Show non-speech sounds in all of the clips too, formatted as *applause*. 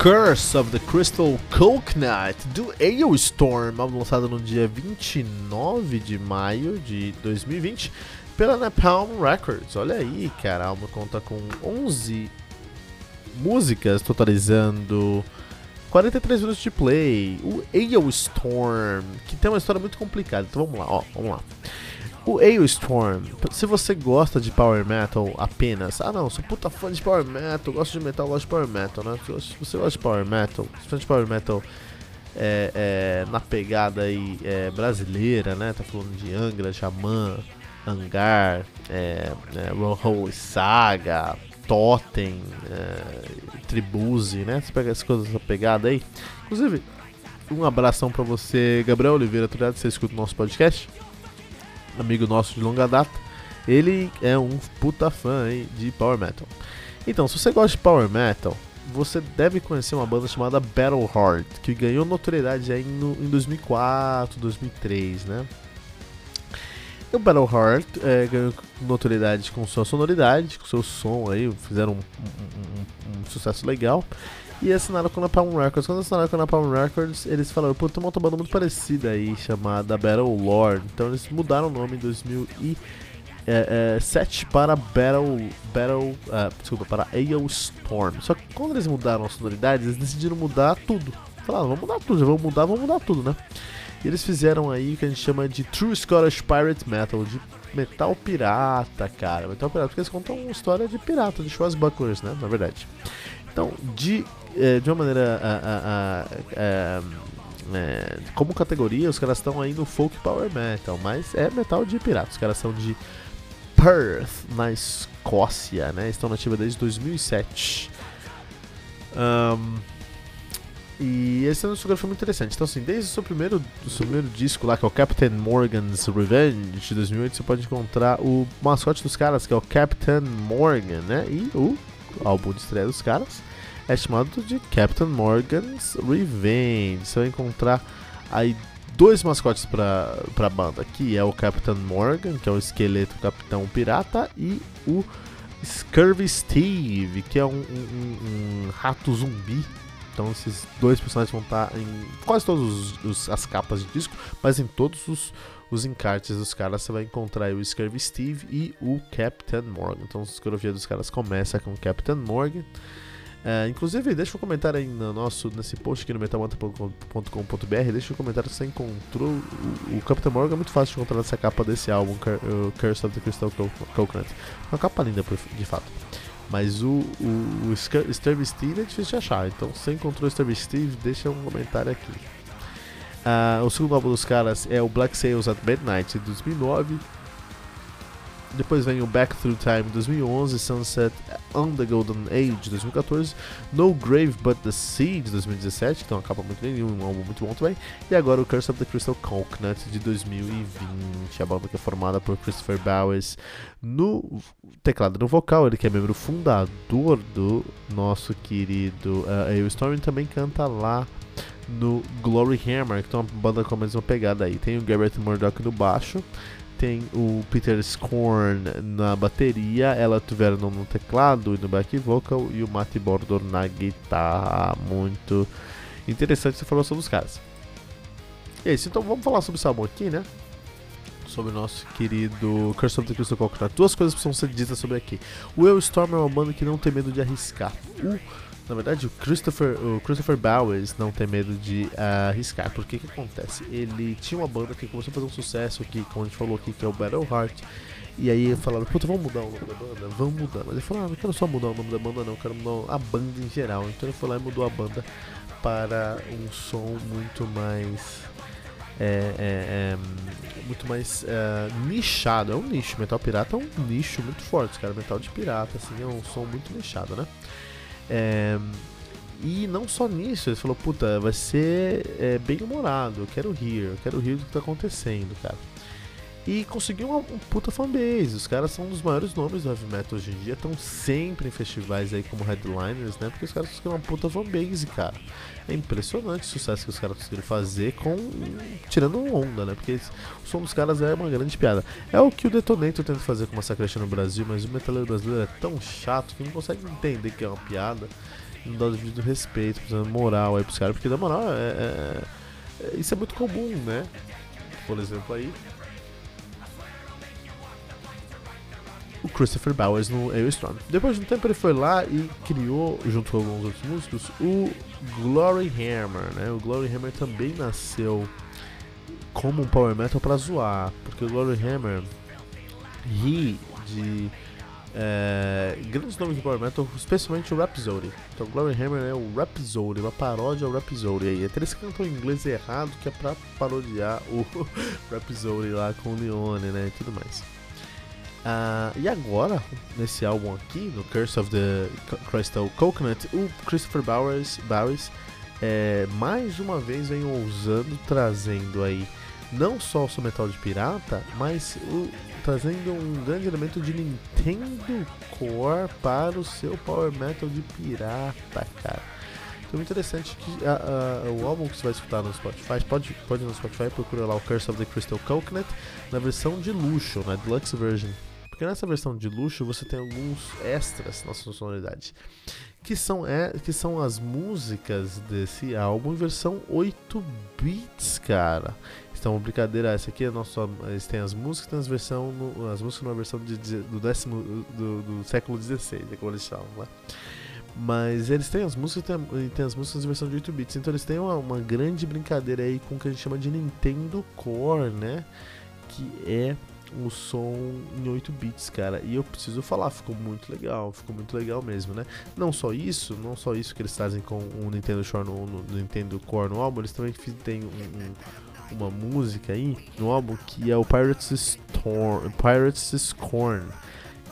Curse of the Crystal Coconut do Ailstorm, álbum lançado no dia 29 de maio de 2020 pela Napalm Records. Olha aí, cara, álbum conta com 11 músicas, totalizando 43 minutos de play. O Ailstorm, que tem uma história muito complicada. Então vamos lá, ó, vamos lá. O Ailstorm, se você gosta de Power Metal apenas, ah não, sou puta fã de Power Metal, gosto de metal, gosto de Power Metal, né? Se você gosta de Power Metal, se você de Power Metal é, é, na pegada aí é, brasileira, né? Tá falando de Angra, Xamã, Angar, é, é, Saga, Totem, é, Tribuse, né? Você pega essas coisas essa pegada aí. Inclusive, um abração pra você, Gabriel Oliveira, tu ligado? Você escuta o nosso podcast? Amigo nosso de longa data, ele é um puta fã aí de Power Metal. Então, se você gosta de Power Metal, você deve conhecer uma banda chamada Battle Heart, que ganhou notoriedade aí no, em 2004, 2003, né? E o Battle Heart é, ganhou notoriedade com sua sonoridade, com seu som aí, fizeram um, um, um, um sucesso legal e assinaram com a Napalm Records. Quando assinaram com a Napalm Records, eles falaram, pô, tem uma banda muito parecida aí, chamada Battle Lord. Então eles mudaram o nome em 2007 é, é, para Battle, Battle uh, desculpa, para AO Storm. Só que quando eles mudaram as sonoridades, eles decidiram mudar tudo. Falaram, vamos mudar tudo, já vamos mudar, vamos mudar tudo, né? E eles fizeram aí o que a gente chama de True Scottish Pirate Metal, de metal pirata, cara. Metal pirata, porque eles contam uma história de pirata, de Schwarzbucklers, né? Na verdade. Então, de é, de uma maneira. A, a, a, é, como categoria, os caras estão aí no folk power metal, mas é metal de pirata. Os caras são de Perth, na Escócia, né? Estão nativa desde 2007. Um, e esse é um discografia muito interessante. Então, assim, desde o seu primeiro, o seu primeiro disco lá, que é o Captain Morgan's Revenge, de 2008, você pode encontrar o mascote dos caras, que é o Captain Morgan, né? E o álbum de estreia dos caras é chamado de Captain Morgan's Revenge. Você vai encontrar aí dois mascotes para a banda, que é o Captain Morgan, que é o esqueleto capitão pirata, e o Scurvy Steve, que é um, um, um rato zumbi. Então esses dois personagens vão estar em quase todas as capas de disco, mas em todos os, os encartes dos caras você vai encontrar o Scurvy Steve e o Captain Morgan. Então a discografia dos caras começa com o Captain Morgan. É, inclusive, deixa um comentário aí no nosso, nesse post aqui no metalmanta.com.br. Deixa um comentário se você encontrou o, o Captain Morgan. É muito fácil de encontrar nessa capa desse álbum, o Curse of the Crystal Coconut. Uma capa linda, de fato. Mas o, o, o Steve é difícil de achar. Então, se você encontrou o Steve Steve, deixa um comentário aqui. Uh, o segundo álbum dos caras é o Black Sails at Midnight de 2009. Depois vem o Back Through Time 2011, Sunset on the Golden Age de 2014, No Grave But the Sea de 2017, que é uma capa muito linda, um álbum muito bom também, e agora o Curse of the Crystal Coconut de 2020, a banda que é formada por Christopher Bowers no teclado no vocal, ele que é membro fundador do nosso querido uh, Storm também canta lá no Glory Hammer, que é uma banda com a mesma pegada aí. Tem o Garrett Murdoch no baixo, tem o Peter Scorn na bateria, ela tiveram no teclado e no back vocal e o Matt Bordor na guitarra. Muito interessante essa informação dos caras. E é isso, então vamos falar sobre esse álbum aqui, né? Sobre o nosso querido Curse of the Crystal Coconut. Duas coisas precisam ser ditas sobre aqui. O El Storm é uma banda que não tem medo de arriscar. O na verdade, o Christopher, o Christopher Bowers não tem medo de uh, arriscar. Porque o que acontece? Ele tinha uma banda que começou a fazer um sucesso aqui, como a gente falou aqui, que é o Battle Heart. E aí falaram, puta, vamos mudar o nome da banda? Vamos mudar. Mas ele falou, ah, não quero só mudar o nome da banda, não, quero mudar a banda em geral. Então ele foi lá e mudou a banda para um som muito mais. É, é, é, muito mais é, nichado, é um nicho. Metal pirata é um nicho muito forte, cara. Metal de pirata, assim, é um som muito nichado, né? É, e não só nisso, ele falou, puta, vai ser é, bem humorado, eu quero rir, eu quero rir do que tá acontecendo, cara. E conseguiu uma, um puta fanbase. Os caras são um dos maiores nomes do heavy metal hoje em dia. Estão sempre em festivais aí como headliners, né? Porque os caras conseguiram uma puta fanbase, cara. É impressionante o sucesso que os caras conseguiram fazer com. tirando onda, né? Porque o som dos caras é uma grande piada. É o que o Detonator tenta fazer com Massacration no Brasil, mas o metaleiro brasileiro é tão chato que não consegue entender que é uma piada. Não dá o devido respeito, precisando moral aí pros caras, porque na moral é, é, é, isso é muito comum, né? Por exemplo aí, o Christopher Bowers no Aerostorm. Depois de um tempo ele foi lá e criou, junto com alguns outros músicos, o Glory Hammer, né? O Glory Hammer também nasceu como um power metal para zoar, porque o Glory Hammer ri de é, grandes nomes do power metal, especialmente o Rhapsody. Então o Glory Hammer é o Rhapsody, uma paródia ao Rhapsody. Aí até eles cantam em inglês errado, que é pra parodiar o *laughs* Rhapsody lá com o Leone, né? E tudo mais. Uh, e agora, nesse álbum aqui, no Curse of the Crystal Coconut, o Christopher Bowers, Bowers é, mais uma vem ousando, trazendo aí não só o seu metal de pirata, mas o, trazendo um grande elemento de Nintendo Core para o seu Power Metal de pirata, cara. Então interessante que a, a, o álbum que você vai escutar no Spotify, pode, pode ir no Spotify procura lá o Curse of the Crystal Coconut na versão de luxo, na Deluxe Version porque nessa versão de luxo você tem alguns extras na sua sonoridade. Que são, é, que são as músicas desse álbum em versão 8 bits, cara. Então, brincadeira, essa aqui é nosso. Eles têm as músicas, tem as, versão as músicas numa versão de, do, décimo, do, do século XVI, é como eles chamam lá. Mas eles têm as músicas tem, tem as músicas em versão de 8 bits. Então eles têm uma, uma grande brincadeira aí com o que a gente chama de Nintendo Core, né? Que é o som em 8 bits, cara. E eu preciso falar, ficou muito legal, ficou muito legal mesmo, né? Não só isso, não só isso que eles trazem com o Nintendo Shore no, no Nintendo Core no álbum, eles também têm um, um, uma música aí no álbum que é o Pirates Storm, Pirates Scorn,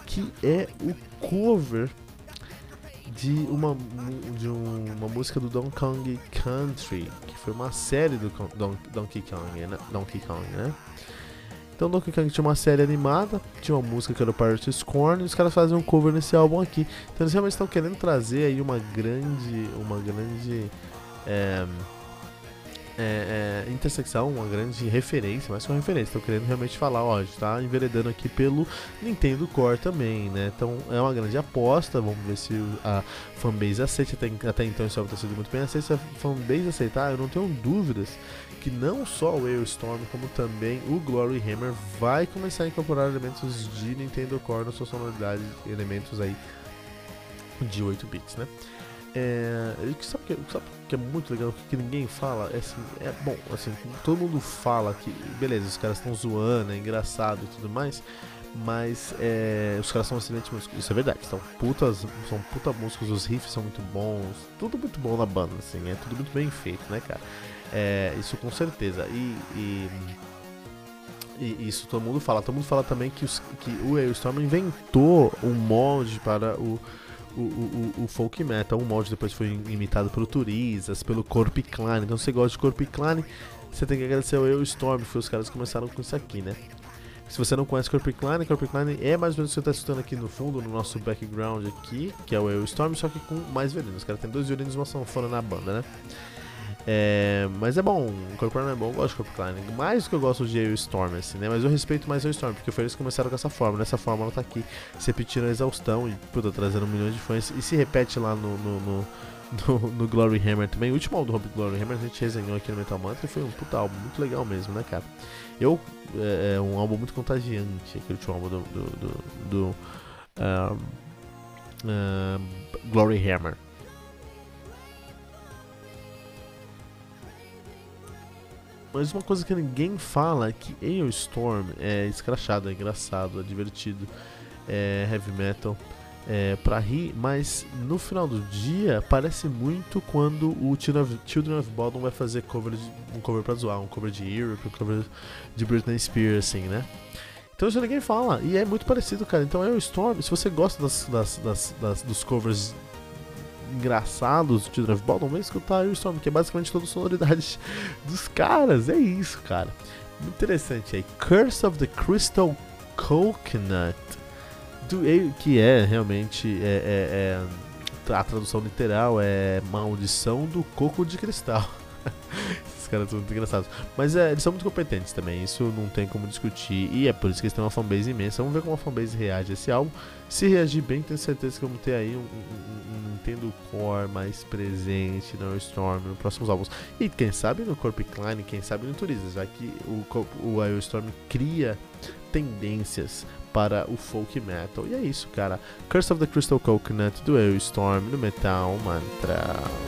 que é o cover de uma, de uma música do Donkey Kong Country, que foi uma série do Don, Donkey Kong, né? Donkey Kong, né? Então Donkey Kong tinha uma série animada, tinha uma música que era o Pirate Scorn, e os caras fazem um cover nesse álbum aqui. Então eles realmente estão querendo trazer aí uma grande. uma grande. É, é, é, intersecção, uma grande referência, que uma referência. Estão querendo realmente falar, ó, a gente tá enveredando aqui pelo Nintendo Core também, né? Então é uma grande aposta, vamos ver se a fanbase aceita. Até, até então isso está sido muito bem aceito. Se a fanbase aceitar, eu não tenho dúvidas que não só o Aeostorm, como também o Glory Hammer vai começar a incorporar elementos de Nintendo Core na sua sonoridade, elementos aí de 8 bits, né? É, sabe que, sabe que é muito legal, que ninguém fala? É, assim, é bom, assim, todo mundo fala que, beleza, os caras estão zoando, é engraçado e tudo mais, mas é, os caras são excelentes músicos, isso é verdade, são putas, são puta músicos, os riffs são muito bons, tudo muito bom na banda, assim, é tudo muito bem feito, né, cara? É, isso com certeza. E, e, e, isso todo mundo fala. Todo mundo fala também que, os, que o Aeostorm inventou um molde para o, o, o, o, folk metal. Um molde depois foi imitado pelo Turizas, pelo Corp Clan. Então, se você gosta de Corp Clan, você tem que agradecer ao Aeostorm, foi os caras que começaram com isso aqui, né? Se você não conhece Corp Clan, Corp Clan é mais ou menos o que você está escutando aqui no fundo, no nosso background aqui, que é o Aeostorm, só que com mais violinos. Os caras têm dois violinos e uma sanfona na banda, né? É, mas é bom, o Corporano é bom, eu gosto de Corporano. Mais do que eu gosto de o Storm, assim, né? Mas eu respeito mais o Storm, porque foi eles que começaram com essa forma. Nessa forma ela tá aqui se repetindo a exaustão e, puta, trazendo milhões de fãs. E se repete lá no, no, no, no, no Glory Hammer também. O último álbum do Glory Hammer a gente resenhou aqui no Metal Mantra e foi um puta álbum muito legal mesmo, né, cara? Eu, é, é um álbum muito contagiante, aquele último álbum do, do, do, do um, um, Glory Hammer. Mas uma coisa que ninguém fala é que Storm é escrachado, é engraçado, é divertido, é heavy metal, é pra rir, mas no final do dia parece muito quando o Children of Bodom vai fazer cover de, um cover pra zoar, um cover de Europe, um cover de Britney Spears, assim, né? Então isso ninguém fala, e é muito parecido, cara. Então Storm, se você gosta das, das, das, das dos covers engraçados de Drive não vem escutar o Storm, que é basicamente toda a sonoridade *laughs* dos caras. É isso, cara. Muito interessante aí. Curse of the Crystal Coconut. Do, que é realmente é, é, é, a tradução literal é maldição do coco de cristal. *laughs* Caras são muito engraçados. Mas é, eles são muito competentes também, isso não tem como discutir. E é por isso que eles têm uma fanbase imensa. Vamos ver como a fanbase reage a esse álbum. Se reagir bem, tenho certeza que vamos ter aí um, um, um Nintendo Core mais presente no Storm nos próximos álbuns. E quem sabe no Corp Klein, quem sabe no Turismo, já que o, o Storm cria tendências para o folk metal. E é isso, cara. Curse of the Crystal Coconut do IO Storm no Metal Mantra.